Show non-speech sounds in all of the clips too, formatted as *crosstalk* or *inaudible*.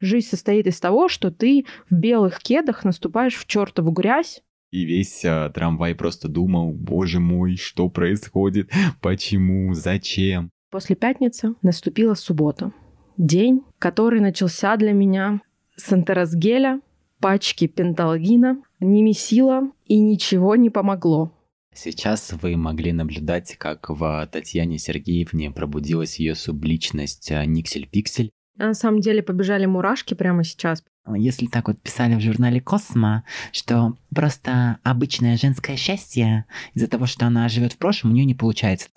Жизнь состоит из того, что ты в белых кедах наступаешь в чертову грязь, и весь а, трамвай просто думал, боже мой, что происходит, почему, зачем. После пятницы наступила суббота. День, который начался для меня с антеросгеля, пачки пенталгина, немесила и ничего не помогло. Сейчас вы могли наблюдать, как в Татьяне Сергеевне пробудилась ее субличность а, Никсель-Пиксель. На самом деле побежали мурашки прямо сейчас. Если так вот писали в журнале Космо, что просто обычное женское счастье из-за того, что она живет в прошлом, у нее не получается.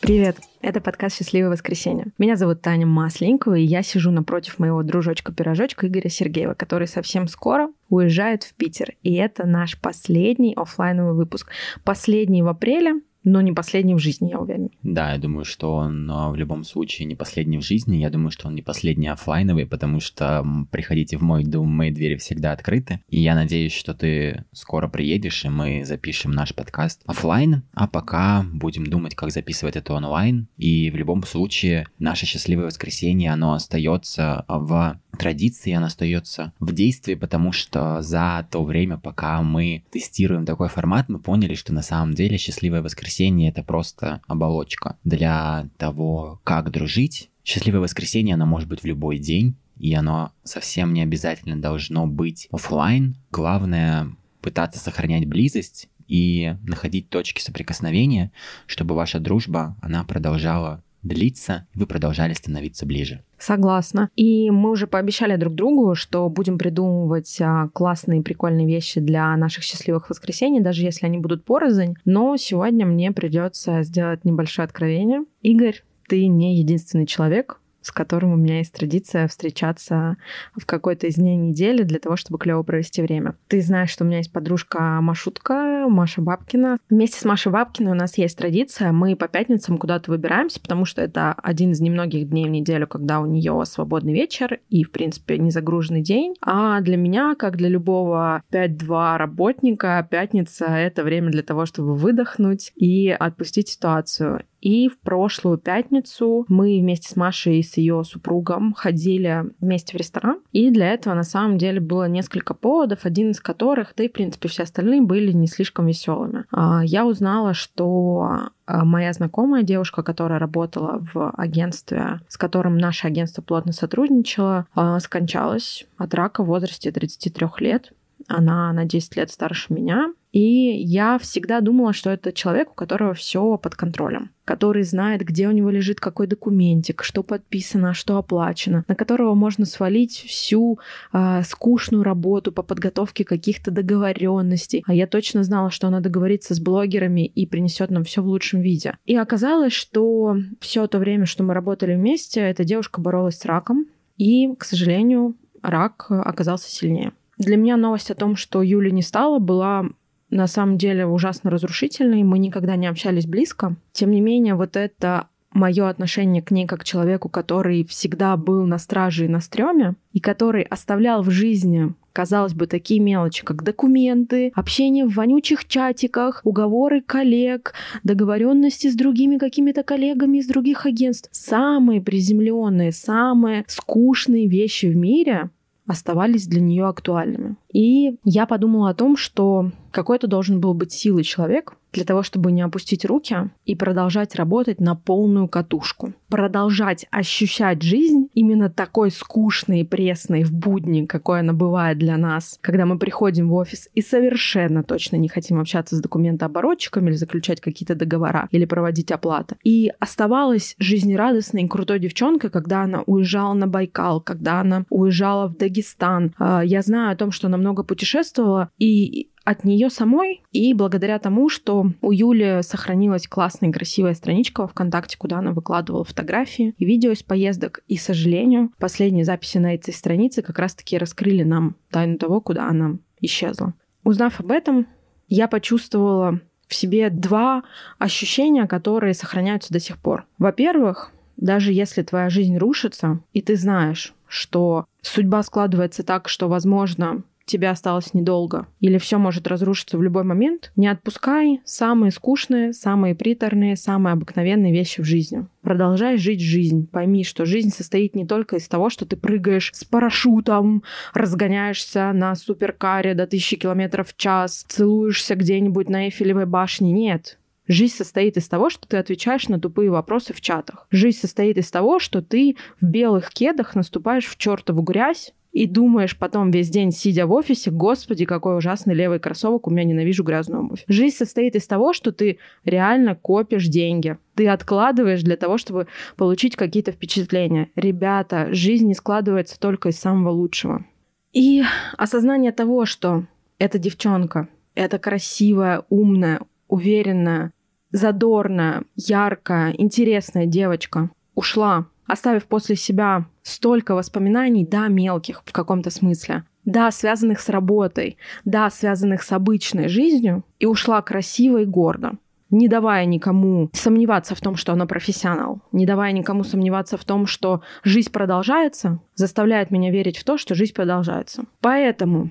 Привет! Это подкаст «Счастливое воскресенье». Меня зовут Таня Масленникова, и я сижу напротив моего дружочка-пирожочка Игоря Сергеева, который совсем скоро уезжает в Питер. И это наш последний офлайновый выпуск. Последний в апреле, но не последний в жизни, я уверен. Да, я думаю, что он а, в любом случае не последний в жизни. Я думаю, что он не последний офлайновый, потому что приходите в мой дом, мои двери всегда открыты. И я надеюсь, что ты скоро приедешь, и мы запишем наш подкаст офлайн. А пока будем думать, как записывать это онлайн. И в любом случае, наше счастливое воскресенье, оно остается в традиции, она остается в действии, потому что за то время, пока мы тестируем такой формат, мы поняли, что на самом деле счастливое воскресенье это просто оболочка для того, как дружить. Счастливое воскресенье, оно может быть в любой день, и оно совсем не обязательно должно быть офлайн. Главное пытаться сохранять близость и находить точки соприкосновения, чтобы ваша дружба, она продолжала длиться, и вы продолжали становиться ближе. Согласна. И мы уже пообещали друг другу, что будем придумывать а, классные, прикольные вещи для наших счастливых воскресений, даже если они будут порознь. Но сегодня мне придется сделать небольшое откровение. Игорь, ты не единственный человек, с которым у меня есть традиция встречаться в какой-то из дней недели для того, чтобы клево провести время. Ты знаешь, что у меня есть подружка Машутка, Маша Бабкина. Вместе с Машей Бабкиной у нас есть традиция, мы по пятницам куда-то выбираемся, потому что это один из немногих дней в неделю, когда у нее свободный вечер и, в принципе, не загруженный день. А для меня, как для любого 5-2 работника, пятница — это время для того, чтобы выдохнуть и отпустить ситуацию. И в прошлую пятницу мы вместе с Машей и с ее супругом ходили вместе в ресторан. И для этого на самом деле было несколько поводов, один из которых, да и в принципе все остальные были не слишком веселыми. А, я узнала, что а, моя знакомая девушка, которая работала в агентстве, с которым наше агентство плотно сотрудничало, а, скончалась от рака в возрасте 33 лет. Она на 10 лет старше меня. И я всегда думала, что это человек, у которого все под контролем, который знает, где у него лежит какой документик, что подписано, что оплачено, на которого можно свалить всю э, скучную работу по подготовке каких-то договоренностей. А я точно знала, что она договорится с блогерами и принесет нам все в лучшем виде. И оказалось, что все то время, что мы работали вместе, эта девушка боролась с раком, и, к сожалению, рак оказался сильнее. Для меня новость о том, что Юли не стало, была на самом деле ужасно разрушительной. Мы никогда не общались близко. Тем не менее, вот это мое отношение к ней как к человеку, который всегда был на страже и на стреме, и который оставлял в жизни, казалось бы, такие мелочи, как документы, общение в вонючих чатиках, уговоры коллег, договоренности с другими какими-то коллегами из других агентств. Самые приземленные, самые скучные вещи в мире оставались для нее актуальными. И я подумала о том, что какой-то должен был быть силой человек для того, чтобы не опустить руки и продолжать работать на полную катушку. Продолжать ощущать жизнь именно такой скучной и пресной в будни, какой она бывает для нас, когда мы приходим в офис и совершенно точно не хотим общаться с документооборотчиками или заключать какие-то договора или проводить оплаты. И оставалась жизнерадостной и крутой девчонкой, когда она уезжала на Байкал, когда она уезжала в Дагестан. А, я знаю о том, что она много путешествовала, и от нее самой и благодаря тому, что у Юли сохранилась классная и красивая страничка во ВКонтакте, куда она выкладывала фотографии и видео из поездок. И, к сожалению, последние записи на этой странице как раз-таки раскрыли нам тайну того, куда она исчезла. Узнав об этом, я почувствовала в себе два ощущения, которые сохраняются до сих пор. Во-первых, даже если твоя жизнь рушится, и ты знаешь, что судьба складывается так, что, возможно, тебе осталось недолго, или все может разрушиться в любой момент, не отпускай самые скучные, самые приторные, самые обыкновенные вещи в жизни. Продолжай жить жизнь. Пойми, что жизнь состоит не только из того, что ты прыгаешь с парашютом, разгоняешься на суперкаре до тысячи километров в час, целуешься где-нибудь на Эйфелевой башне. Нет. Жизнь состоит из того, что ты отвечаешь на тупые вопросы в чатах. Жизнь состоит из того, что ты в белых кедах наступаешь в чертову грязь, и думаешь потом весь день, сидя в офисе, господи, какой ужасный левый кроссовок, у меня ненавижу грязную обувь. Жизнь состоит из того, что ты реально копишь деньги. Ты откладываешь для того, чтобы получить какие-то впечатления. Ребята, жизнь не складывается только из самого лучшего. И осознание того, что эта девчонка, эта красивая, умная, уверенная, задорная, яркая, интересная девочка ушла оставив после себя столько воспоминаний, да, мелких в каком-то смысле, да, связанных с работой, да, связанных с обычной жизнью, и ушла красиво и гордо, не давая никому сомневаться в том, что она профессионал, не давая никому сомневаться в том, что жизнь продолжается, заставляет меня верить в то, что жизнь продолжается. Поэтому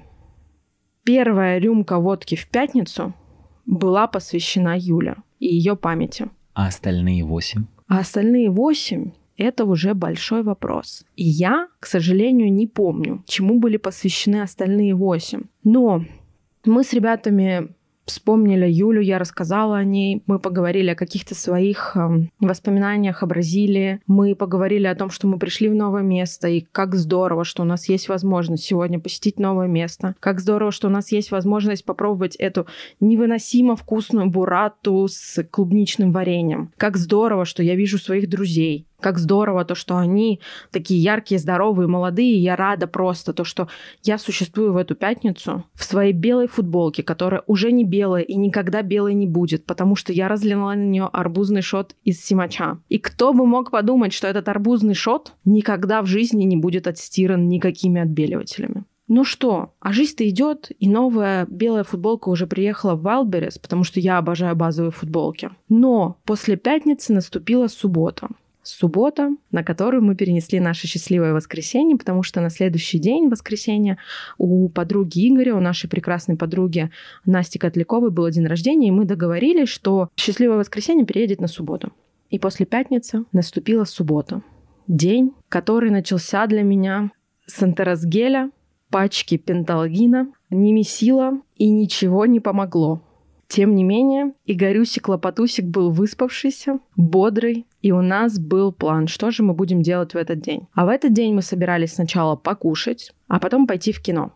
первая рюмка водки в пятницу была посвящена Юле и ее памяти. А остальные восемь? А остальные восемь это уже большой вопрос. И я, к сожалению, не помню, чему были посвящены остальные восемь. Но мы с ребятами вспомнили Юлю, я рассказала о ней, мы поговорили о каких-то своих э, воспоминаниях о Бразилии, мы поговорили о том, что мы пришли в новое место, и как здорово, что у нас есть возможность сегодня посетить новое место, как здорово, что у нас есть возможность попробовать эту невыносимо вкусную бурату с клубничным вареньем, как здорово, что я вижу своих друзей, как здорово то, что они такие яркие, здоровые, молодые. Я рада просто то, что я существую в эту пятницу в своей белой футболке, которая уже не белая и никогда белой не будет, потому что я разлила на нее арбузный шот из симача. И кто бы мог подумать, что этот арбузный шот никогда в жизни не будет отстиран никакими отбеливателями. Ну что, а жизнь-то идет, и новая белая футболка уже приехала в Wildberries, потому что я обожаю базовые футболки. Но после пятницы наступила суббота суббота, на которую мы перенесли наше счастливое воскресенье, потому что на следующий день, воскресенье, у подруги Игоря, у нашей прекрасной подруги Насти Котляковой был день рождения, и мы договорились, что счастливое воскресенье переедет на субботу. И после пятницы наступила суббота. День, который начался для меня с антеросгеля, пачки пенталгина, немесила и ничего не помогло. Тем не менее, Игорюсик Лопатусик был выспавшийся, бодрый, и у нас был план, что же мы будем делать в этот день. А в этот день мы собирались сначала покушать, а потом пойти в кино.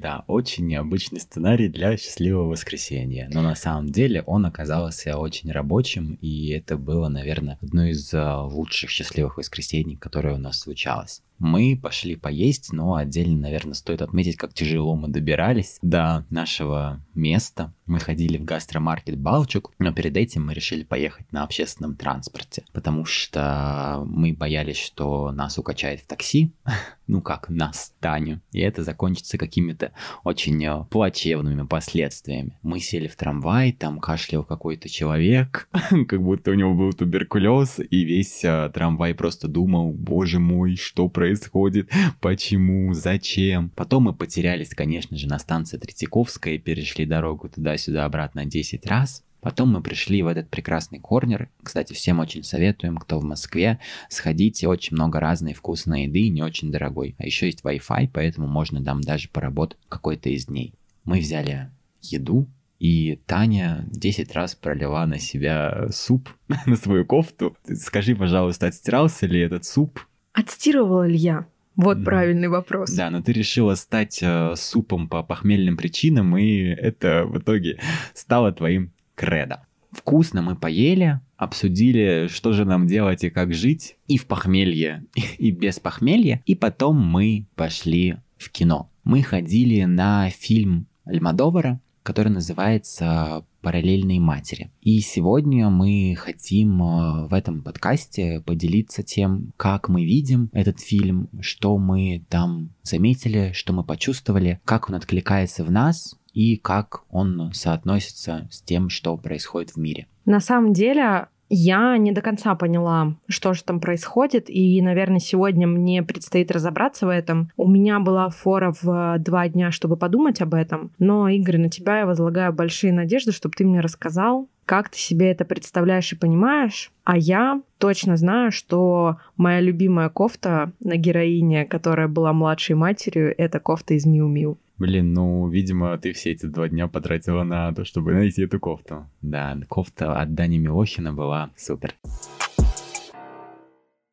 Да, очень необычный сценарий для счастливого воскресенья. Но на самом деле он оказался очень рабочим, и это было, наверное, одно из а, лучших счастливых воскресений, которое у нас случалось. Мы пошли поесть, но отдельно, наверное, стоит отметить, как тяжело мы добирались до нашего места. Мы ходили в гастромаркет Балчук, но перед этим мы решили поехать на общественном транспорте, потому что мы боялись, что нас укачает в такси, *laughs* ну как нас, Таню, и это закончится какими-то очень э, плачевными последствиями. Мы сели в трамвай, там кашлял какой-то человек, *laughs* как будто у него был туберкулез, и весь э, трамвай просто думал, боже мой, что происходит? Происходит, почему, зачем. Потом мы потерялись, конечно же, на станции Третьяковская и перешли дорогу туда-сюда обратно 10 раз. Потом мы пришли в этот прекрасный корнер. Кстати, всем очень советуем, кто в Москве, сходите, очень много разной вкусной еды, не очень дорогой. А еще есть Wi-Fi, поэтому можно там даже поработать какой-то из дней. Мы взяли еду, и Таня 10 раз пролила на себя суп, *laughs* на свою кофту. Скажи, пожалуйста, отстирался ли этот суп? Отстирывала ли я? Вот mm. правильный вопрос. Да, но ты решила стать э, супом по похмельным причинам, и это в итоге стало твоим кредо. Вкусно мы поели, обсудили, что же нам делать и как жить, и в похмелье, *laughs* и без похмелья, и потом мы пошли в кино. Мы ходили на фильм Альмадовара, который называется «Параллельные матери». И сегодня мы хотим э, в этом подкасте поделиться тем, как мы видим этот фильм, что мы там заметили, что мы почувствовали, как он откликается в нас и как он соотносится с тем, что происходит в мире. На самом деле, Я не до конца поняла, что же там происходит, и, наверное, сегодня мне предстоит разобраться в этом. У меня была фора в два дня, чтобы подумать об этом, но, Игорь, на тебя я возлагаю большие надежды, чтобы ты мне рассказал, как ты себе это представляешь и понимаешь. А я точно знаю, что моя любимая кофта на героине, которая была младшей матерью, это кофта из Миу-Миу. Блин, ну, видимо, ты все эти два дня потратила на то, чтобы найти эту кофту. Да, кофта от Дани Милохина была супер.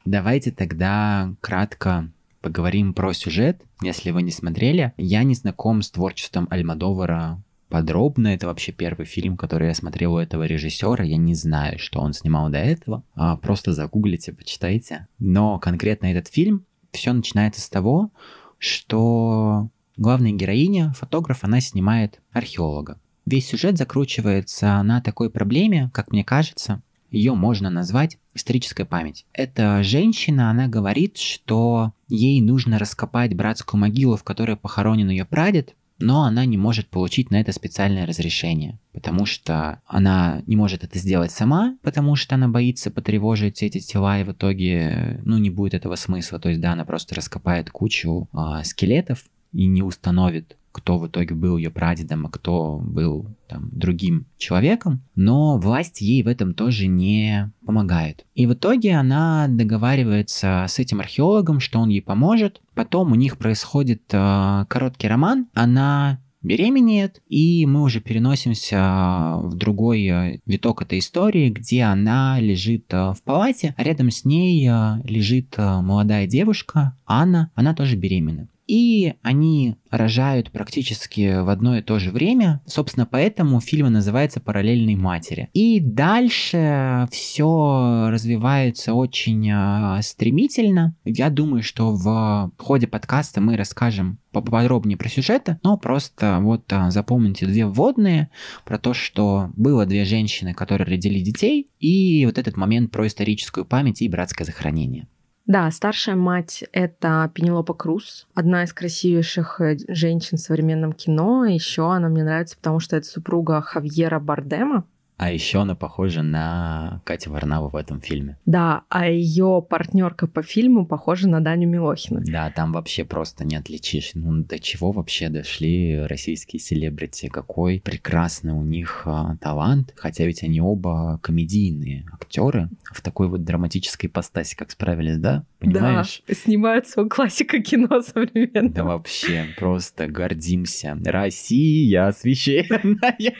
Давайте тогда кратко поговорим про сюжет. Если вы не смотрели, я не знаком с творчеством Альмадовара подробно. Это вообще первый фильм, который я смотрел у этого режиссера. Я не знаю, что он снимал до этого. А просто загуглите, почитайте. Но конкретно этот фильм, все начинается с того, что Главная героиня, фотограф, она снимает археолога. Весь сюжет закручивается на такой проблеме, как мне кажется, ее можно назвать историческая память. Эта женщина, она говорит, что ей нужно раскопать братскую могилу, в которой похоронен ее прадед, но она не может получить на это специальное разрешение, потому что она не может это сделать сама, потому что она боится потревожить эти тела, и в итоге, ну, не будет этого смысла. То есть, да, она просто раскопает кучу э, скелетов, и не установит, кто в итоге был ее прадедом, а кто был там, другим человеком, но власть ей в этом тоже не помогает. И в итоге она договаривается с этим археологом, что он ей поможет. Потом у них происходит э, короткий роман, она беременеет, и мы уже переносимся в другой э, виток этой истории, где она лежит э, в палате, а рядом с ней э, лежит молодая девушка, Анна, она тоже беременна и они рожают практически в одно и то же время. Собственно, поэтому фильм называется «Параллельные матери». И дальше все развивается очень э, стремительно. Я думаю, что в ходе подкаста мы расскажем поподробнее про сюжеты, но просто вот а, запомните две вводные про то, что было две женщины, которые родили детей, и вот этот момент про историческую память и братское захоронение. Да, старшая мать — это Пенелопа Круз, одна из красивейших э, женщин в современном кино. Еще она мне нравится, потому что это супруга Хавьера Бардема, а еще она похожа на Катю Варнаву в этом фильме. Да, а ее партнерка по фильму похожа на Даню Милохина. Да, там вообще просто не отличишь. Ну, до чего вообще дошли российские селебрити? Какой прекрасный у них а, талант. Хотя ведь они оба комедийные актеры в такой вот драматической ипостаси, как справились, да? Понимаешь? Да, снимают свою классика кино современного. Да вообще, просто гордимся. Россия священная.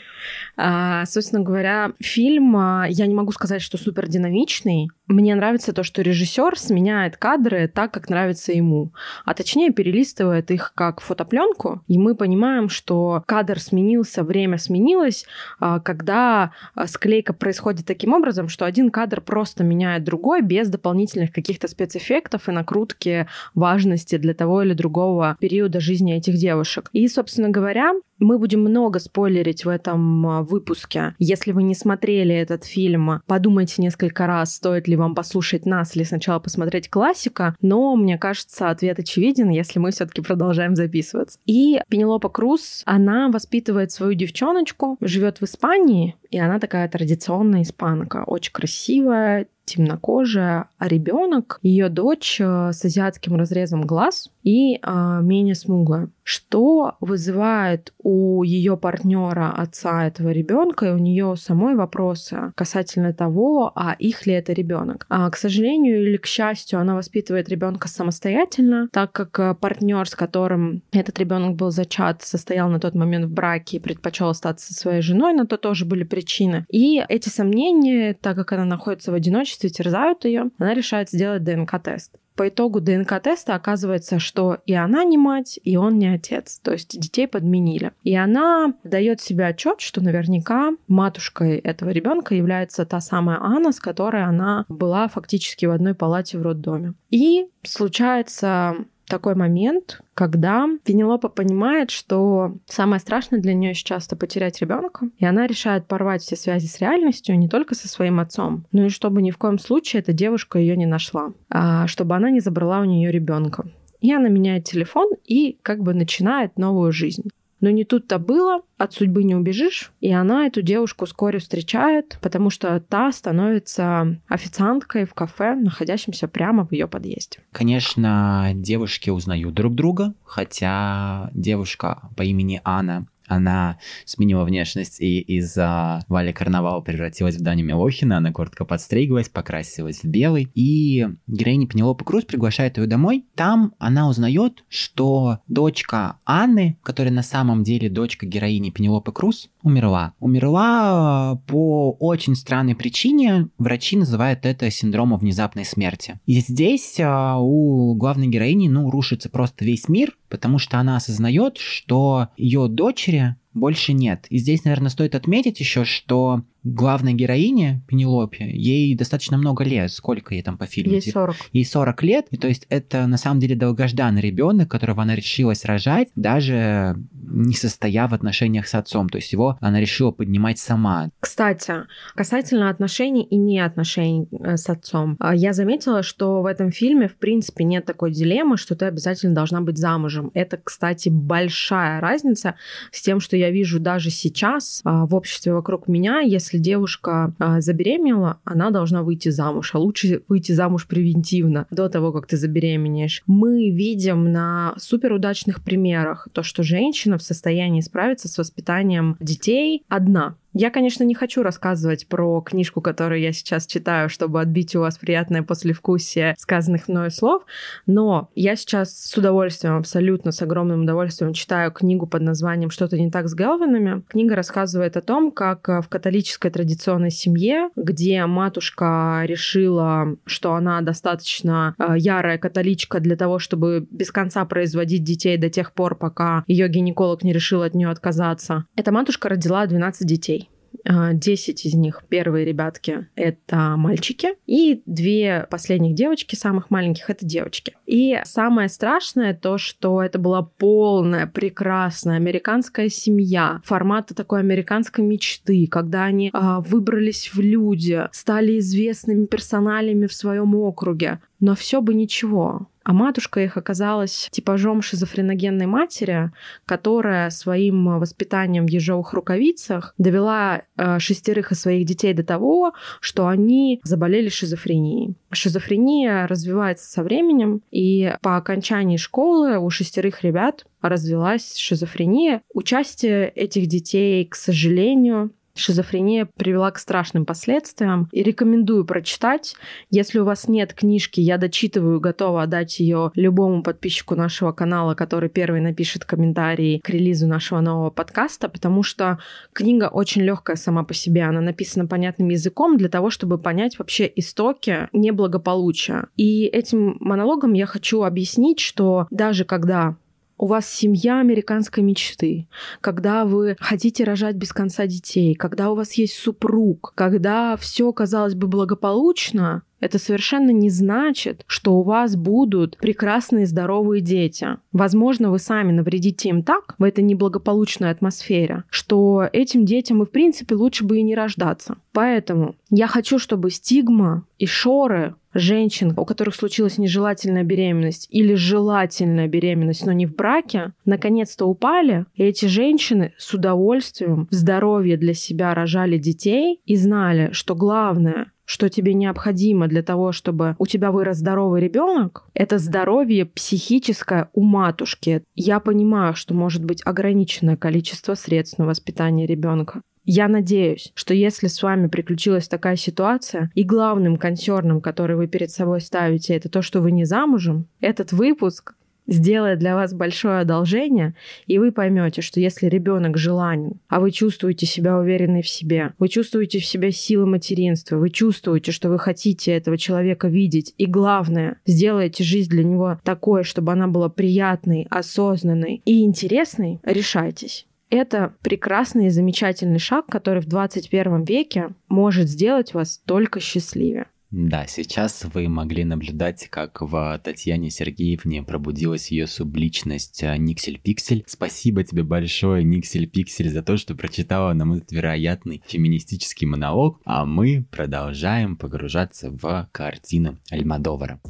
А, собственно говоря, фильм, а, я не могу сказать, что супер динамичный. Мне нравится то, что режиссер сменяет кадры так, как нравится ему, а точнее перелистывает их как фотопленку, и мы понимаем, что кадр сменился, время сменилось, а, когда а, склейка происходит таким образом, что один кадр просто меняет другой без дополнительных каких-то спецэффектов и накрутки важности для того или другого периода жизни этих девушек. И, собственно говоря, мы будем много спойлерить в этом а, выпуске. Если вы не смотрели этот фильм, подумайте несколько раз, стоит ли вам послушать нас или сначала посмотреть классика. Но мне кажется, ответ очевиден, если мы все-таки продолжаем записываться. И Пенелопа Круз, она воспитывает свою девчоночку, живет в Испании, и она такая традиционная испанка, очень красивая, темнокожая, а ребенок, ее дочь э, с азиатским разрезом глаз и э, менее смуглая, что вызывает у ее партнера отца этого ребенка и у нее самой вопросы касательно того, а их ли это ребенок. А, к сожалению или к счастью, она воспитывает ребенка самостоятельно, так как э, партнер, с которым этот ребенок был зачат, состоял на тот момент в браке и предпочел остаться своей женой, на то тоже были причины. И эти сомнения, так как она находится в одиночестве, терзают ее, она решает сделать ДНК-тест. По итогу ДНК-теста оказывается, что и она не мать, и он не отец. То есть детей подменили. И она дает себе отчет, что наверняка матушкой этого ребенка является та самая Анна, с которой она была фактически в одной палате в роддоме. И случается такой момент, когда Пенелопа понимает, что самое страшное для нее сейчас это потерять ребенка, и она решает порвать все связи с реальностью не только со своим отцом, но и чтобы ни в коем случае эта девушка ее не нашла, а чтобы она не забрала у нее ребенка. И она меняет телефон и как бы начинает новую жизнь. Но не тут-то было, от судьбы не убежишь, и она эту девушку вскоре встречает, потому что та становится официанткой в кафе, находящемся прямо в ее подъезде. Конечно, девушки узнают друг друга, хотя девушка по имени Анна она сменила внешность и из-за Вали Карнавал превратилась в Даню Милохина, она коротко подстриглась, покрасилась в белый, и героиня Пенелопа Круз приглашает ее домой. Там она узнает, что дочка Анны, которая на самом деле дочка героини Пенелопы Круз, умерла. Умерла э, по очень странной причине. Врачи называют это синдромом внезапной смерти. И здесь э, у главной героини, ну, рушится просто весь мир, потому что она осознает, что ее дочери больше нет. И здесь, наверное, стоит отметить еще, что главной героине Пенелопе, ей достаточно много лет. Сколько ей там по фильму? Ей 40. Ей 40 лет. И то есть это на самом деле долгожданный ребенок, которого она решилась рожать, даже не состоя в отношениях с отцом. То есть его она решила поднимать сама. Кстати, касательно отношений и не отношений э, с отцом, а, я заметила, что в этом фильме, в принципе, нет такой дилеммы, что ты обязательно должна быть замужем. Это, кстати, большая разница с тем, что я вижу даже сейчас а, в обществе вокруг меня, если девушка а, забеременела, она должна выйти замуж, а лучше выйти замуж превентивно, до того, как ты забеременеешь. Мы видим на суперудачных примерах то, что женщина в состоянии справиться с воспитанием детей одна. Я, конечно, не хочу рассказывать про книжку, которую я сейчас читаю, чтобы отбить у вас приятное послевкусие сказанных мною слов, но я сейчас с удовольствием, абсолютно с огромным удовольствием читаю книгу под названием «Что-то не так с Гелвинами». Книга рассказывает о том, как в католической традиционной семье, где матушка решила, что она достаточно э, ярая католичка для того, чтобы без конца производить детей до тех пор, пока ее гинеколог не решил от нее отказаться. Эта матушка родила 12 детей. 10 из них, первые ребятки, это мальчики, и две последних девочки, самых маленьких, это девочки. И самое страшное то, что это была полная, прекрасная американская семья, формата такой американской мечты, когда они а, выбрались в люди, стали известными персоналями в своем округе. Но все бы ничего. А матушка их оказалась типажом шизофреногенной матери, которая своим воспитанием в ежовых рукавицах довела э, шестерых из своих детей до того, что они заболели шизофренией. Шизофрения развивается со временем, и по окончании школы у шестерых ребят развилась шизофрения. Участие этих детей, к сожалению, Шизофрения привела к страшным последствиям. И рекомендую прочитать. Если у вас нет книжки, я дочитываю, готова отдать ее любому подписчику нашего канала, который первый напишет комментарий к релизу нашего нового подкаста, потому что книга очень легкая сама по себе. Она написана понятным языком для того, чтобы понять вообще истоки неблагополучия. И этим монологом я хочу объяснить, что даже когда у вас семья американской мечты, когда вы хотите рожать без конца детей, когда у вас есть супруг, когда все, казалось бы, благополучно, это совершенно не значит, что у вас будут прекрасные здоровые дети. Возможно, вы сами навредите им так в этой неблагополучной атмосфере, что этим детям и в принципе лучше бы и не рождаться. Поэтому я хочу, чтобы стигма и шоры женщин, у которых случилась нежелательная беременность или желательная беременность, но не в браке, наконец-то упали, и эти женщины с удовольствием в здоровье для себя рожали детей и знали, что главное что тебе необходимо для того, чтобы у тебя вырос здоровый ребенок, это здоровье психическое у матушки. Я понимаю, что может быть ограниченное количество средств на воспитание ребенка. Я надеюсь, что если с вами приключилась такая ситуация, и главным консерном, который вы перед собой ставите, это то, что вы не замужем, этот выпуск сделает для вас большое одолжение, и вы поймете, что если ребенок желанен, а вы чувствуете себя уверенной в себе, вы чувствуете в себе силы материнства, вы чувствуете, что вы хотите этого человека видеть, и главное, сделаете жизнь для него такой, чтобы она была приятной, осознанной и интересной, решайтесь. Это прекрасный и замечательный шаг, который в 21 веке может сделать вас только счастливее. Да, сейчас вы могли наблюдать, как в Татьяне Сергеевне пробудилась ее субличность а, Никсель Пиксель. Спасибо тебе большое, Никсель Пиксель, за то, что прочитала нам этот вероятный феминистический монолог, а мы продолжаем погружаться в картины Альмадовара.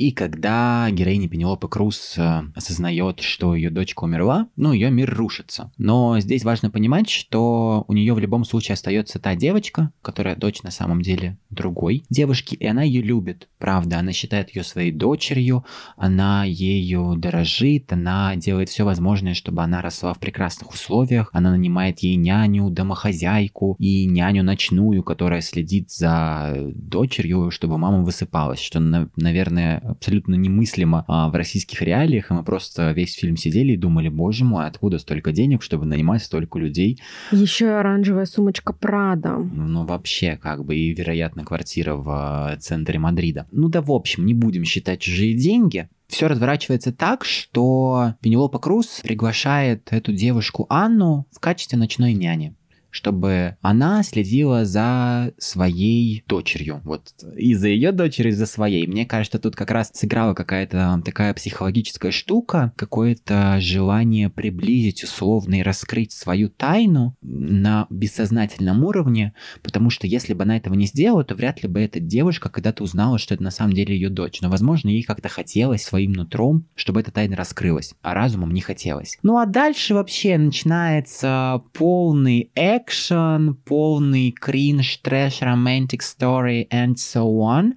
И когда героиня Пенелопы Круз э, осознает, что ее дочка умерла, ну, ее мир рушится. Но здесь важно понимать, что у нее в любом случае остается та девочка, которая дочь на самом деле другой девушки, и она ее любит, правда. Она считает ее своей дочерью, она ею дорожит, она делает все возможное, чтобы она росла в прекрасных условиях. Она нанимает ей няню, домохозяйку и няню ночную, которая следит за дочерью, чтобы мама высыпалась, что, наверное, абсолютно немыслимо а, в российских реалиях, и мы просто весь фильм сидели и думали, боже мой, откуда столько денег, чтобы нанимать столько людей. Еще и оранжевая сумочка Прада. Ну, вообще, как бы, и, вероятно, квартира в а, центре Мадрида. Ну да, в общем, не будем считать чужие деньги. Все разворачивается так, что Пенелопа Круз приглашает эту девушку Анну в качестве ночной няни чтобы она следила за своей дочерью. Вот и за ее дочерью, и за своей. Мне кажется, тут как раз сыграла какая-то такая психологическая штука, какое-то желание приблизить условно и раскрыть свою тайну на бессознательном уровне, потому что если бы она этого не сделала, то вряд ли бы эта девушка когда-то узнала, что это на самом деле ее дочь. Но, возможно, ей как-то хотелось своим нутром, чтобы эта тайна раскрылась, а разумом не хотелось. Ну а дальше вообще начинается полный эк экшен, полный кринж, трэш, romantic story and so on.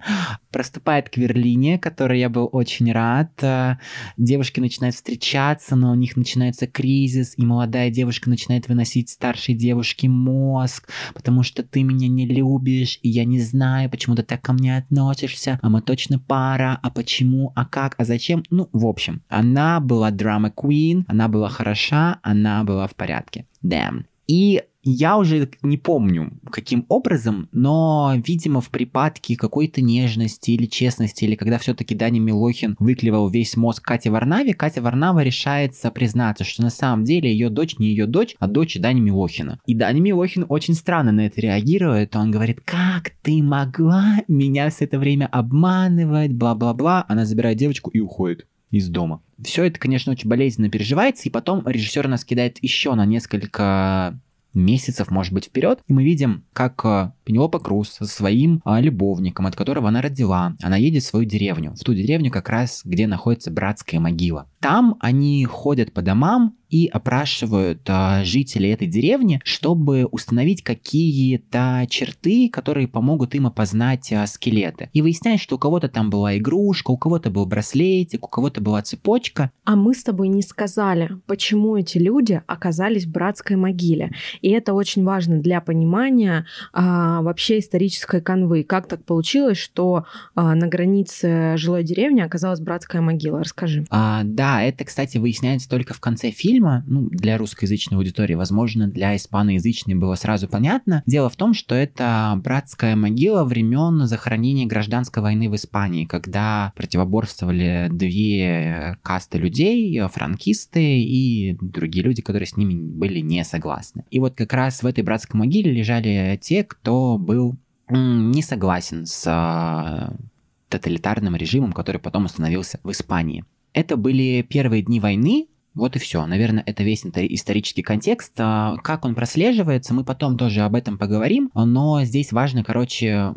Проступает кверлиния, которой я был очень рад. Э, девушки начинают встречаться, но у них начинается кризис, и молодая девушка начинает выносить старшей девушке мозг, потому что ты меня не любишь, и я не знаю, почему ты так ко мне относишься, а мы точно пара, а почему, а как, а зачем? Ну, в общем, она была драма queen, она была хороша, она была в порядке. Damn. И я уже не помню, каким образом, но, видимо, в припадке какой-то нежности или честности, или когда все-таки Дани Милохин выклевал весь мозг Кате Варнаве, Катя Варнава решается признаться, что на самом деле ее дочь не ее дочь, а дочь Дани Милохина. И Дани Милохин очень странно на это реагирует. Он говорит, как ты могла меня все это время обманывать, бла-бла-бла. Она забирает девочку и уходит из дома. Все это, конечно, очень болезненно переживается, и потом режиссер нас кидает еще на несколько месяцев, может быть, вперед, и мы видим, как э, Пенелопа Круз со своим а, любовником, от которого она родила, она едет в свою деревню, в ту деревню как раз, где находится братская могила. Там они ходят по домам и опрашивают а, жителей этой деревни, чтобы установить какие-то черты, которые помогут им опознать а, скелеты. И выясняется, что у кого-то там была игрушка, у кого-то был браслетик, у кого-то была цепочка. А мы с тобой не сказали, почему эти люди оказались в братской могиле. И это очень важно для понимания а, вообще исторической канвы. Как так получилось, что а, на границе жилой деревни оказалась братская могила? Расскажи. А, да, это, кстати, выясняется только в конце фильма. Ну, для русскоязычной аудитории, возможно, для испаноязычной было сразу понятно. Дело в том, что это братская могила времен захоронения гражданской войны в Испании, когда противоборствовали две касты людей, франкисты и другие люди, которые с ними были не согласны. И вот как раз в этой братской могиле лежали те, кто был не согласен с а, тоталитарным режимом, который потом установился в Испании. Это были первые дни войны, вот и все. Наверное, это весь исторический контекст. А, как он прослеживается, мы потом тоже об этом поговорим. Но здесь важно, короче,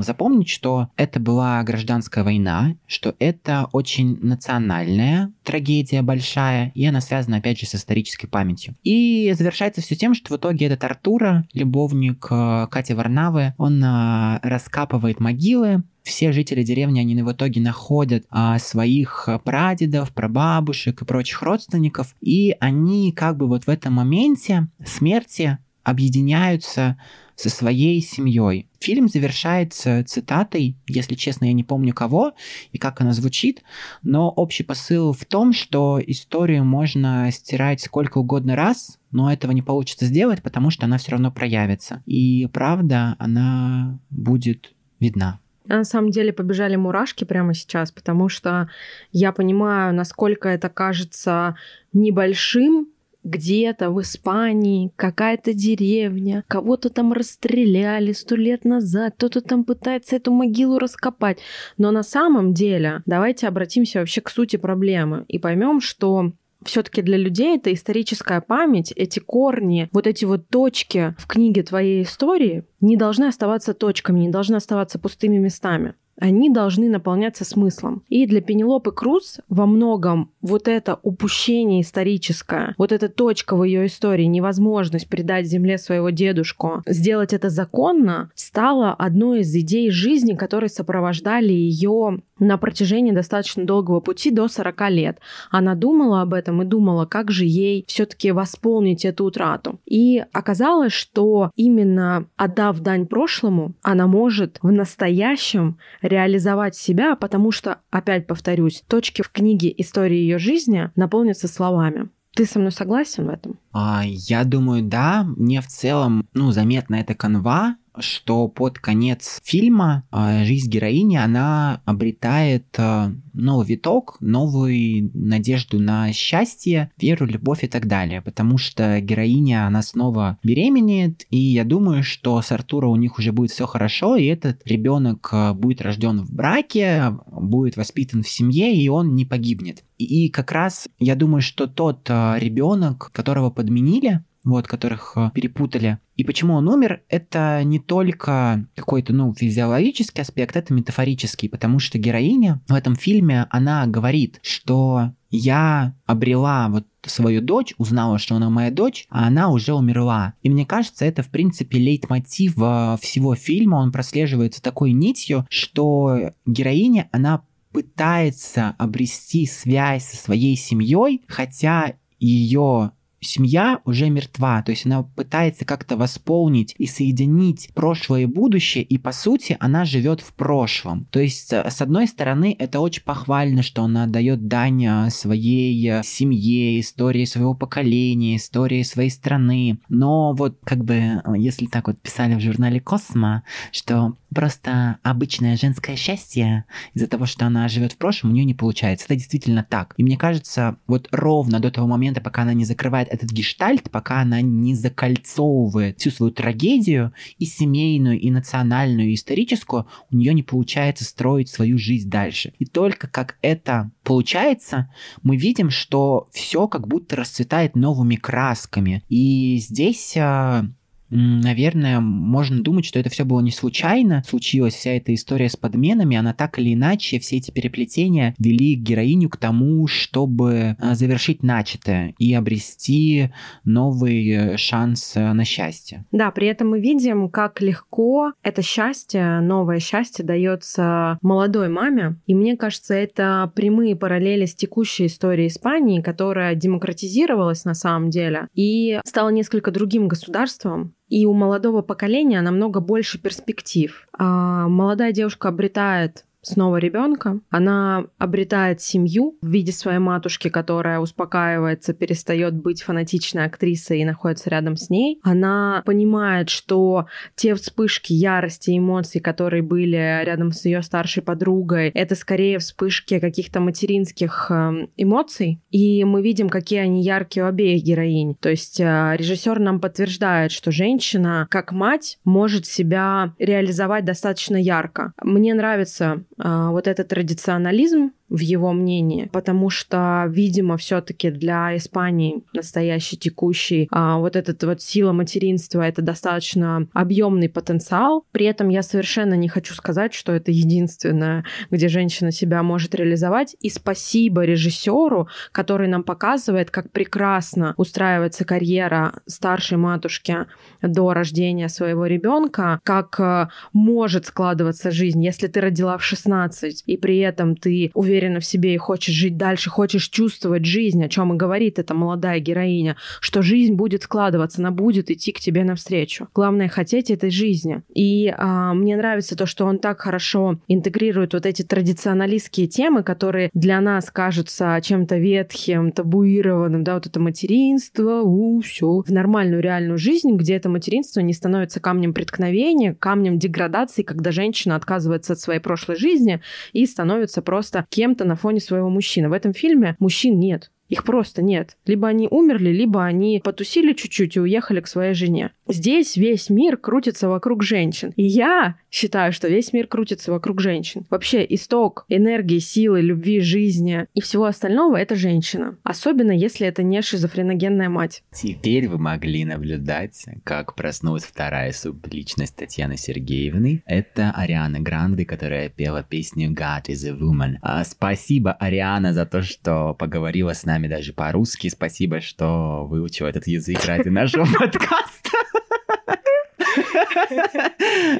запомнить, что это была гражданская война, что это очень национальная трагедия большая, и она связана, опять же, с исторической памятью. И завершается все тем, что в итоге этот Артура, любовник э, Кати Варнавы, он э, раскапывает могилы, все жители деревни, они в итоге находят а, своих прадедов, прабабушек и прочих родственников, и они как бы вот в этом моменте смерти объединяются со своей семьей. Фильм завершается цитатой, если честно, я не помню кого и как она звучит, но общий посыл в том, что историю можно стирать сколько угодно раз, но этого не получится сделать, потому что она все равно проявится. И правда, она будет видна. На самом деле побежали мурашки прямо сейчас, потому что я понимаю, насколько это кажется небольшим, где-то в Испании какая-то деревня, кого-то там расстреляли сто лет назад, кто-то там пытается эту могилу раскопать. Но на самом деле давайте обратимся вообще к сути проблемы и поймем, что все-таки для людей это историческая память, эти корни, вот эти вот точки в книге твоей истории не должны оставаться точками, не должны оставаться пустыми местами. Они должны наполняться смыслом. И для Пенелопы Круз во многом вот это упущение историческое, вот эта точка в ее истории, невозможность предать земле своего дедушку, сделать это законно, стала одной из идей жизни, которые сопровождали ее на протяжении достаточно долгого пути до 40 лет. Она думала об этом и думала, как же ей все-таки восполнить эту утрату. И оказалось, что именно отдав дань прошлому, она может в настоящем реализовать себя, потому что, опять повторюсь, точки в книге истории ее жизни наполнятся словами. Ты со мной согласен в этом? А, я думаю, да. Мне в целом, ну, заметна эта канва, что под конец фильма э, жизнь героини, она обретает э, новый виток, новую надежду на счастье, веру, любовь и так далее. Потому что героиня, она снова беременеет, и я думаю, что с Артура у них уже будет все хорошо, и этот ребенок э, будет рожден в браке, будет воспитан в семье, и он не погибнет. И как раз я думаю, что тот ребенок, которого подменили, вот, которых перепутали. И почему он умер, это не только какой-то, ну, физиологический аспект, это метафорический, потому что героиня в этом фильме, она говорит, что я обрела вот свою дочь, узнала, что она моя дочь, а она уже умерла. И мне кажется, это, в принципе, лейтмотив э, всего фильма, он прослеживается такой нитью, что героиня, она пытается обрести связь со своей семьей, хотя ее семья уже мертва, то есть она пытается как-то восполнить и соединить прошлое и будущее, и по сути она живет в прошлом. То есть э, с одной стороны это очень похвально, что она дает дань э, своей э, семье, истории своего поколения, истории своей страны, но вот как бы если так вот писали в журнале Космо, что просто обычное женское счастье из-за того, что она живет в прошлом, у нее не получается. Это действительно так. И мне кажется, вот ровно до того момента, пока она не закрывает этот гештальт, пока она не закольцовывает всю свою трагедию и семейную, и национальную, и историческую, у нее не получается строить свою жизнь дальше. И только как это получается, мы видим, что все как будто расцветает новыми красками. И здесь а, Наверное, можно думать, что это все было не случайно. Случилась вся эта история с подменами, она так или иначе, все эти переплетения вели героиню к тому, чтобы а, завершить начатое и обрести новый э, шанс э, на счастье. Да, при этом мы видим, как легко это счастье, новое счастье дается молодой маме. И мне кажется, это прямые параллели с текущей историей Испании, которая демократизировалась на самом деле и стала несколько другим государством, и у молодого поколения намного больше перспектив. А молодая девушка обретает снова ребенка. Она обретает семью в виде своей матушки, которая успокаивается, перестает быть фанатичной актрисой и находится рядом с ней. Она понимает, что те вспышки ярости эмоций, которые были рядом с ее старшей подругой, это скорее вспышки каких-то материнских эм, эмоций. И мы видим, какие они яркие у обеих героинь. То есть э, режиссер нам подтверждает, что женщина, как мать, может себя реализовать достаточно ярко. Мне нравится вот этот традиционализм в его мнении, потому что, видимо, все-таки для Испании настоящий, текущий, а, вот этот вот сила материнства это достаточно объемный потенциал. При этом я совершенно не хочу сказать, что это единственное, где женщина себя может реализовать. И спасибо режиссеру, который нам показывает, как прекрасно устраивается карьера старшей матушки до рождения своего ребенка, как э, может складываться жизнь, если ты родила в 16 и при этом ты уверена уверена в себе и хочешь жить дальше, хочешь чувствовать жизнь, о чем и говорит эта молодая героиня, что жизнь будет складываться, она будет идти к тебе навстречу. Главное хотеть этой жизни. И а, мне нравится то, что он так хорошо интегрирует вот эти традиционалистские темы, которые для нас кажутся чем-то ветхим, табуированным, да, вот это материнство, у, все, в нормальную реальную жизнь, где это материнство не становится камнем преткновения, камнем деградации, когда женщина отказывается от своей прошлой жизни и становится просто кем кем-то на фоне своего мужчины. В этом фильме мужчин нет. Их просто нет. Либо они умерли, либо они потусили чуть-чуть и уехали к своей жене. Здесь весь мир крутится вокруг женщин. И я считаю, что весь мир крутится вокруг женщин. Вообще исток энергии, силы, любви, жизни и всего остального — это женщина. Особенно, если это не шизофреногенная мать. Теперь вы могли наблюдать, как проснулась вторая субличность Татьяны Сергеевны. Это Ариана Гранде, которая пела песню God is a Woman. А, спасибо, Ариана, за то, что поговорила с нами даже по-русски. Спасибо, что выучила этот язык ради нашего *laughs* подкаста.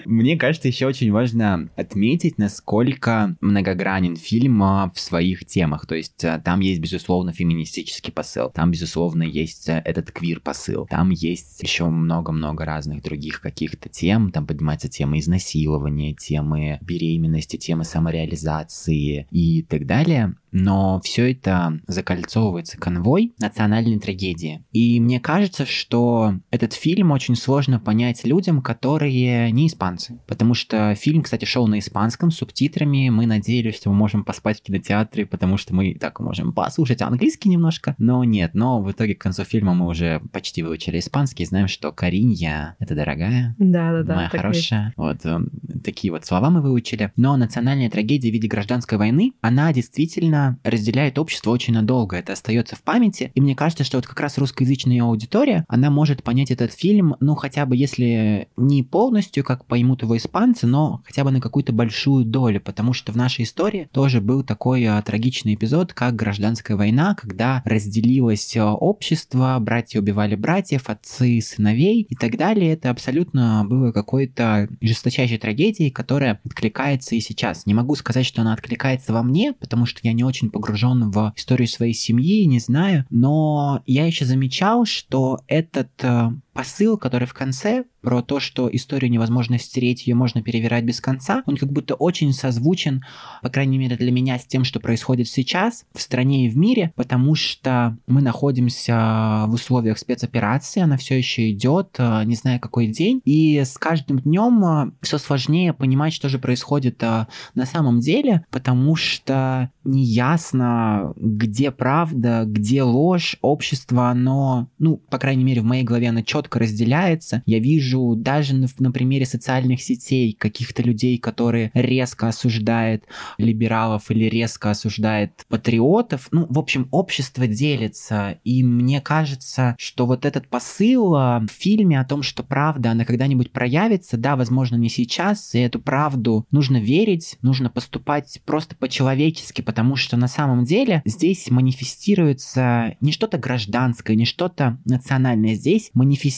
Мне кажется, еще очень важно отметить, насколько многогранен фильм а, в своих темах. То есть а, там есть, безусловно, феминистический посыл, там, безусловно, есть а, этот квир-посыл, там есть еще много-много разных других каких-то тем, там поднимается тема изнасилования, темы беременности, темы самореализации и так далее но все это закольцовывается конвой национальной трагедии. И мне кажется, что этот фильм очень сложно понять людям, которые не испанцы. Потому что фильм, кстати, шел на испанском с субтитрами. Мы надеялись, что мы можем поспать в кинотеатре, потому что мы так можем послушать английский немножко. Но нет, но в итоге к концу фильма мы уже почти выучили испанский, знаем, что Каринья — это дорогая, да, да, да, моя хорошая. Есть. Вот э, такие вот слова мы выучили. Но национальная трагедия в виде гражданской войны, она действительно разделяет общество очень надолго. Это остается в памяти. И мне кажется, что вот как раз русскоязычная аудитория, она может понять этот фильм, ну, хотя бы если не полностью, как поймут его испанцы, но хотя бы на какую-то большую долю, потому что в нашей истории тоже был такой а, трагичный эпизод, как гражданская война, когда разделилось а, общество, братья убивали братьев, отцы сыновей и так далее. Это абсолютно было какой-то жесточайшей трагедией, которая откликается и сейчас. Не могу сказать, что она откликается во мне, потому что я не очень погружен в историю своей семьи, не знаю, но я еще замечал, что этот э, посыл, который в конце про то, что историю невозможно стереть, ее можно перевирать без конца, он как будто очень созвучен, по крайней мере для меня, с тем, что происходит сейчас в стране и в мире, потому что мы находимся в условиях спецоперации, она все еще идет, э, не знаю какой день, и с каждым днем э, все сложнее понимать, что же происходит на самом деле, потому что неясно, где правда, где ложь, общество, оно, ну, по крайней мере, в моей голове оно четко разделяется. Я вижу даже на, на примере социальных сетей каких-то людей, которые резко осуждают либералов или резко осуждают патриотов. Ну, в общем, общество делится, и мне кажется, что вот этот посыл а, в фильме о том, что правда, она когда-нибудь проявится, да, возможно, не сейчас, и эту правду нужно верить, нужно поступать просто по-человечески, потому что на самом деле здесь манифестируется не что-то гражданское, не что-то национальное. Здесь манифестируется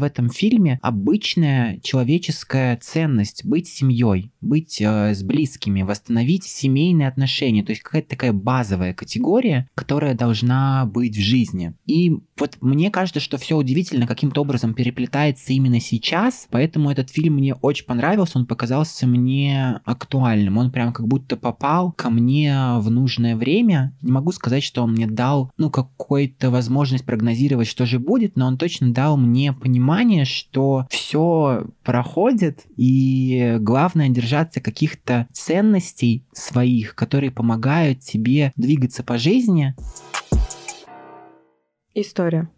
в этом фильме обычная человеческая ценность быть семьей, быть э, с близкими, восстановить семейные отношения. То есть какая-то такая базовая категория, которая должна быть в жизни. И вот мне кажется, что все удивительно каким-то образом переплетается именно сейчас, поэтому этот фильм мне очень понравился, он показался мне актуальным, он прям как будто попал ко мне в нужное время. Не могу сказать, что он мне дал, ну, какую-то возможность прогнозировать, что же будет, но он точно дал мне понимание, что все проходит, и главное держаться каких-то ценностей своих, которые помогают тебе двигаться по жизни. История.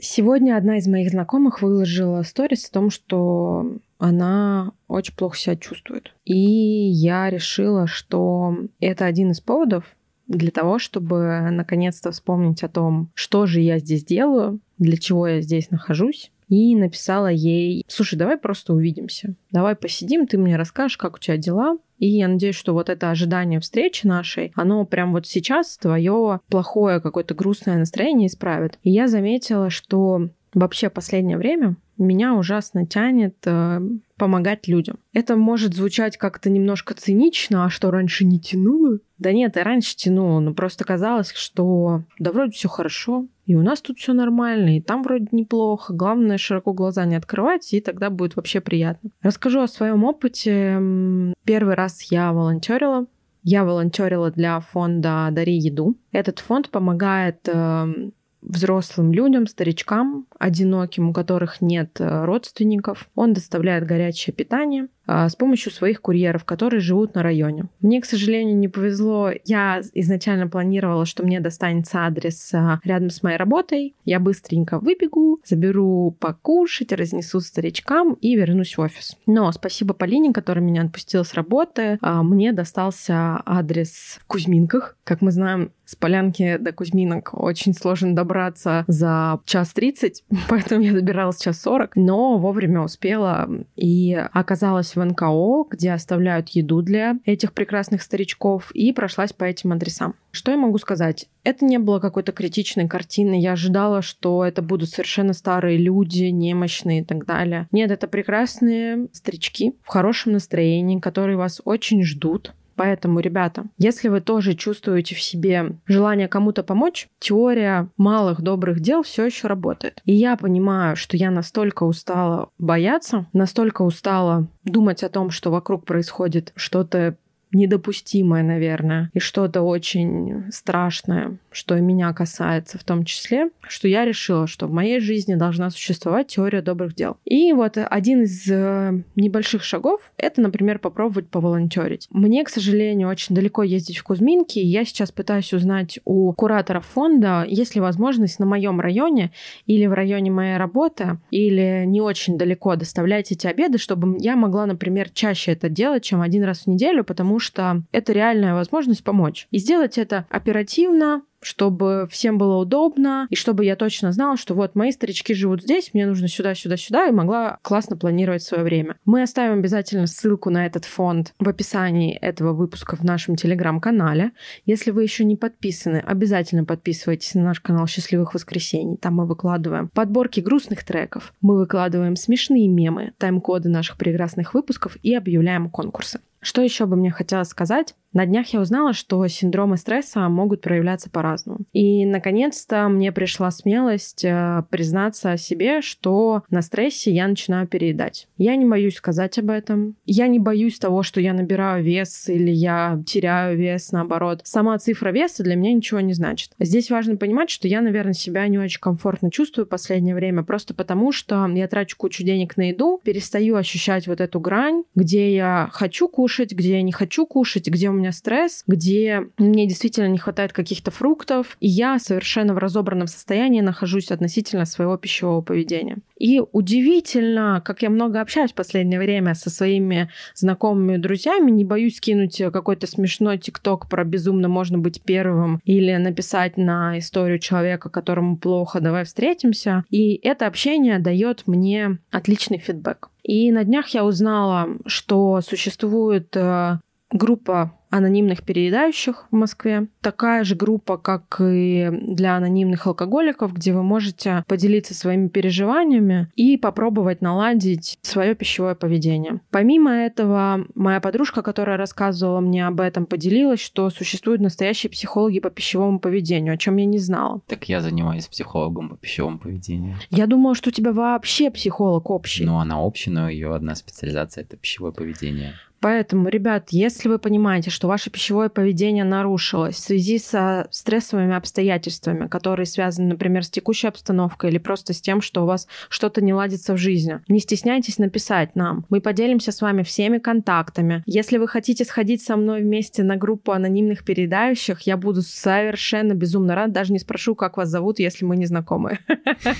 Сегодня одна из моих знакомых выложила сторис о том, что она очень плохо себя чувствует. И я решила, что это один из поводов для того, чтобы наконец-то вспомнить о том, что же я здесь делаю, для чего я здесь нахожусь. И написала ей, слушай, давай просто увидимся. Давай посидим, ты мне расскажешь, как у тебя дела. И я надеюсь, что вот это ожидание встречи нашей, оно прям вот сейчас твое плохое какое-то грустное настроение исправит. И я заметила, что вообще последнее время меня ужасно тянет э, помогать людям. Это может звучать как-то немножко цинично, а что раньше не тянуло? Да нет, и раньше тянуло, но просто казалось, что да вроде все хорошо, и у нас тут все нормально, и там вроде неплохо. Главное, широко глаза не открывать, и тогда будет вообще приятно. Расскажу о своем опыте. Первый раз я волонтерила. Я волонтерила для фонда «Дари еду». Этот фонд помогает эм, взрослым людям, старичкам, одиноким, у которых нет э, родственников. Он доставляет горячее питание с помощью своих курьеров, которые живут на районе. Мне, к сожалению, не повезло. Я изначально планировала, что мне достанется адрес а, рядом с моей работой. Я быстренько выбегу, заберу покушать, разнесу старичкам и вернусь в офис. Но спасибо Полине, которая меня отпустила с работы. А, мне достался адрес в Кузьминках. Как мы знаем, с Полянки до Кузьминок очень сложно добраться за час тридцать, *laughs* поэтому я добиралась час сорок, но вовремя успела и оказалась в НКО, где оставляют еду для этих прекрасных старичков, и прошлась по этим адресам. Что я могу сказать? Это не было какой-то критичной картины. Я ожидала, что это будут совершенно старые люди, немощные и так далее. Нет, это прекрасные старички в хорошем настроении, которые вас очень ждут, Поэтому, ребята, если вы тоже чувствуете в себе желание кому-то помочь, теория малых добрых дел все еще работает. И я понимаю, что я настолько устала бояться, настолько устала думать о том, что вокруг происходит что-то недопустимое, наверное, и что-то очень страшное, что и меня касается в том числе, что я решила, что в моей жизни должна существовать теория добрых дел. И вот один из э, небольших шагов — это, например, попробовать поволонтерить. Мне, к сожалению, очень далеко ездить в Кузьминки, и я сейчас пытаюсь узнать у куратора фонда, есть ли возможность на моем районе или в районе моей работы, или не очень далеко доставлять эти обеды, чтобы я могла, например, чаще это делать, чем один раз в неделю, потому что это реальная возможность помочь. И сделать это оперативно, чтобы всем было удобно, и чтобы я точно знала, что вот мои старички живут здесь, мне нужно сюда, сюда, сюда, и могла классно планировать свое время. Мы оставим обязательно ссылку на этот фонд в описании этого выпуска в нашем телеграм-канале. Если вы еще не подписаны, обязательно подписывайтесь на наш канал «Счастливых воскресений». Там мы выкладываем подборки грустных треков, мы выкладываем смешные мемы, тайм-коды наших прекрасных выпусков и объявляем конкурсы. Что еще бы мне хотелось сказать? На днях я узнала, что синдромы стресса могут проявляться по-разному. И, наконец-то, мне пришла смелость э, признаться себе, что на стрессе я начинаю переедать. Я не боюсь сказать об этом. Я не боюсь того, что я набираю вес или я теряю вес, наоборот. Сама цифра веса для меня ничего не значит. Здесь важно понимать, что я, наверное, себя не очень комфортно чувствую в последнее время, просто потому что я трачу кучу денег на еду, перестаю ощущать вот эту грань, где я хочу кушать, где я не хочу кушать, где у меня стресс, где мне действительно не хватает каких-то фруктов, и я совершенно в разобранном состоянии нахожусь относительно своего пищевого поведения. И удивительно, как я много общаюсь в последнее время со своими знакомыми друзьями, не боюсь кинуть какой-то смешной тикток про безумно можно быть первым или написать на историю человека, которому плохо, давай встретимся. И это общение дает мне отличный фидбэк. И на днях я узнала, что существует э, группа анонимных переедающих в Москве. Такая же группа, как и для анонимных алкоголиков, где вы можете поделиться своими переживаниями и попробовать наладить свое пищевое поведение. Помимо этого, моя подружка, которая рассказывала мне об этом, поделилась, что существуют настоящие психологи по пищевому поведению, о чем я не знала. Так я занимаюсь психологом по пищевому поведению. Я думала, что у тебя вообще психолог общий. Ну, она общая, но ее одна специализация это пищевое поведение. Поэтому, ребят, если вы понимаете, что ваше пищевое поведение нарушилось в связи со стрессовыми обстоятельствами, которые связаны, например, с текущей обстановкой или просто с тем, что у вас что-то не ладится в жизни, не стесняйтесь написать нам. Мы поделимся с вами всеми контактами. Если вы хотите сходить со мной вместе на группу анонимных передающих, я буду совершенно безумно рад. Даже не спрошу, как вас зовут, если мы не знакомы.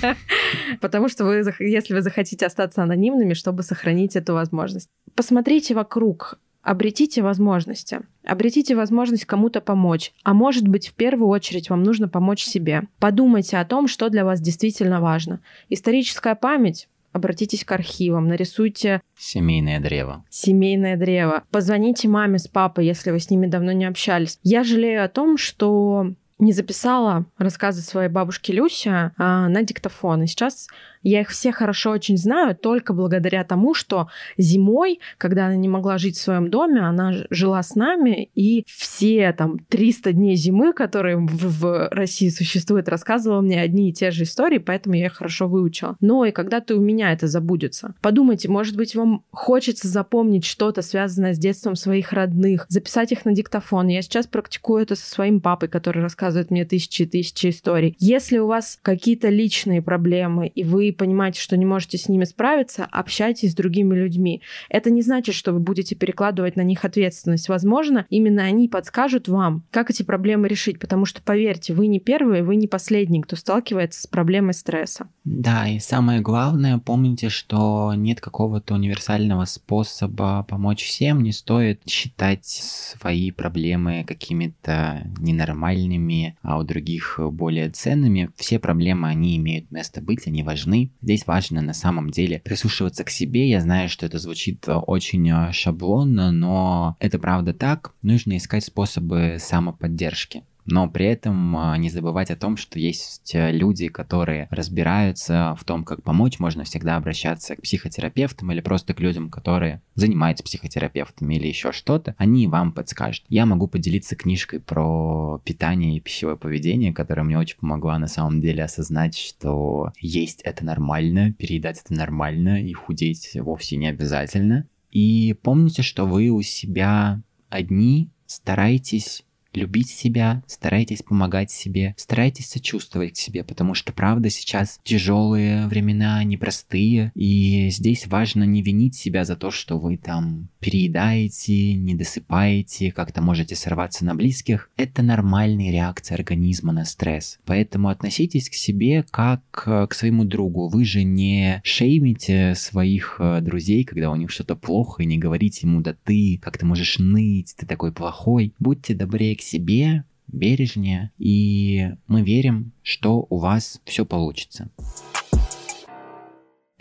*laughs* Потому что вы, если вы захотите остаться анонимными, чтобы сохранить эту возможность. Посмотрите вокруг, обретите возможности. Обретите возможность кому-то помочь. А может быть, в первую очередь вам нужно помочь себе. Подумайте о том, что для вас действительно важно. Историческая память обратитесь к архивам, нарисуйте... Семейное древо. Семейное древо. Позвоните маме с папой, если вы с ними давно не общались. Я жалею о том, что не записала рассказы своей бабушки Люся а, на диктофон. И сейчас я их все хорошо очень знаю только благодаря тому, что зимой, когда она не могла жить в своем доме, она жила с нами, и все там 300 дней зимы, которые в, в России существуют, рассказывала мне одни и те же истории, поэтому я их хорошо выучила. Но и когда ты у меня это забудется. Подумайте, может быть, вам хочется запомнить что-то, связанное с детством своих родных, записать их на диктофон. Я сейчас практикую это со своим папой, который рассказывает рассказывает мне тысячи и тысячи историй. Если у вас какие-то личные проблемы, и вы понимаете, что не можете с ними справиться, общайтесь с другими людьми. Это не значит, что вы будете перекладывать на них ответственность. Возможно, именно они подскажут вам, как эти проблемы решить, потому что, поверьте, вы не первые, вы не последний, кто сталкивается с проблемой стресса. Да, и самое главное, помните, что нет какого-то универсального способа помочь всем, не стоит считать свои проблемы какими-то ненормальными, а у других более ценными. Все проблемы, они имеют место быть, они важны. Здесь важно на самом деле прислушиваться к себе. Я знаю, что это звучит очень шаблонно, но это правда так. Нужно искать способы самоподдержки но при этом а, не забывать о том, что есть э, люди, которые разбираются в том, как помочь. Можно всегда обращаться к психотерапевтам или просто к людям, которые занимаются психотерапевтами или еще что-то. Они вам подскажут. Я могу поделиться книжкой про питание и пищевое поведение, которая мне очень помогла на самом деле осознать, что есть это нормально, переедать это нормально и худеть вовсе не обязательно. И помните, что вы у себя одни, старайтесь любить себя, старайтесь помогать себе, старайтесь сочувствовать себе, потому что правда сейчас тяжелые времена, непростые, и здесь важно не винить себя за то, что вы там переедаете, не досыпаете, как-то можете сорваться на близких. Это нормальная реакция организма на стресс. Поэтому относитесь к себе как э, к своему другу. Вы же не шеймите своих э, друзей, когда у них что-то плохо, и не говорите ему, да ты, как ты можешь ныть, ты такой плохой. Будьте добрее к себе, бережнее, и мы верим, что у вас все получится.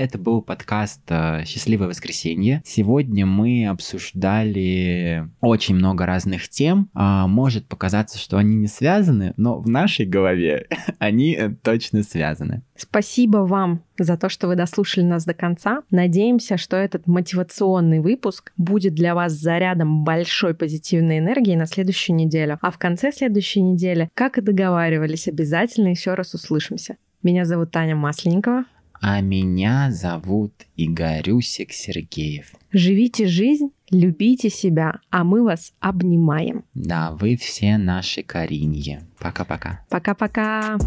Это был подкаст э, «Счастливое воскресенье». Сегодня мы обсуждали очень много разных тем. А, может показаться, что они не связаны, но в нашей голове *laughs* они точно связаны. Спасибо вам за то, что вы дослушали нас до конца. Надеемся, что этот мотивационный выпуск будет для вас зарядом большой позитивной энергии на следующую неделю. А в конце следующей недели, как и договаривались, обязательно еще раз услышимся. Меня зовут Таня Масленникова. А меня зовут Игорюсик Сергеев. Живите жизнь, любите себя, а мы вас обнимаем. Да, вы все наши Кариньи. Пока-пока. Пока-пока.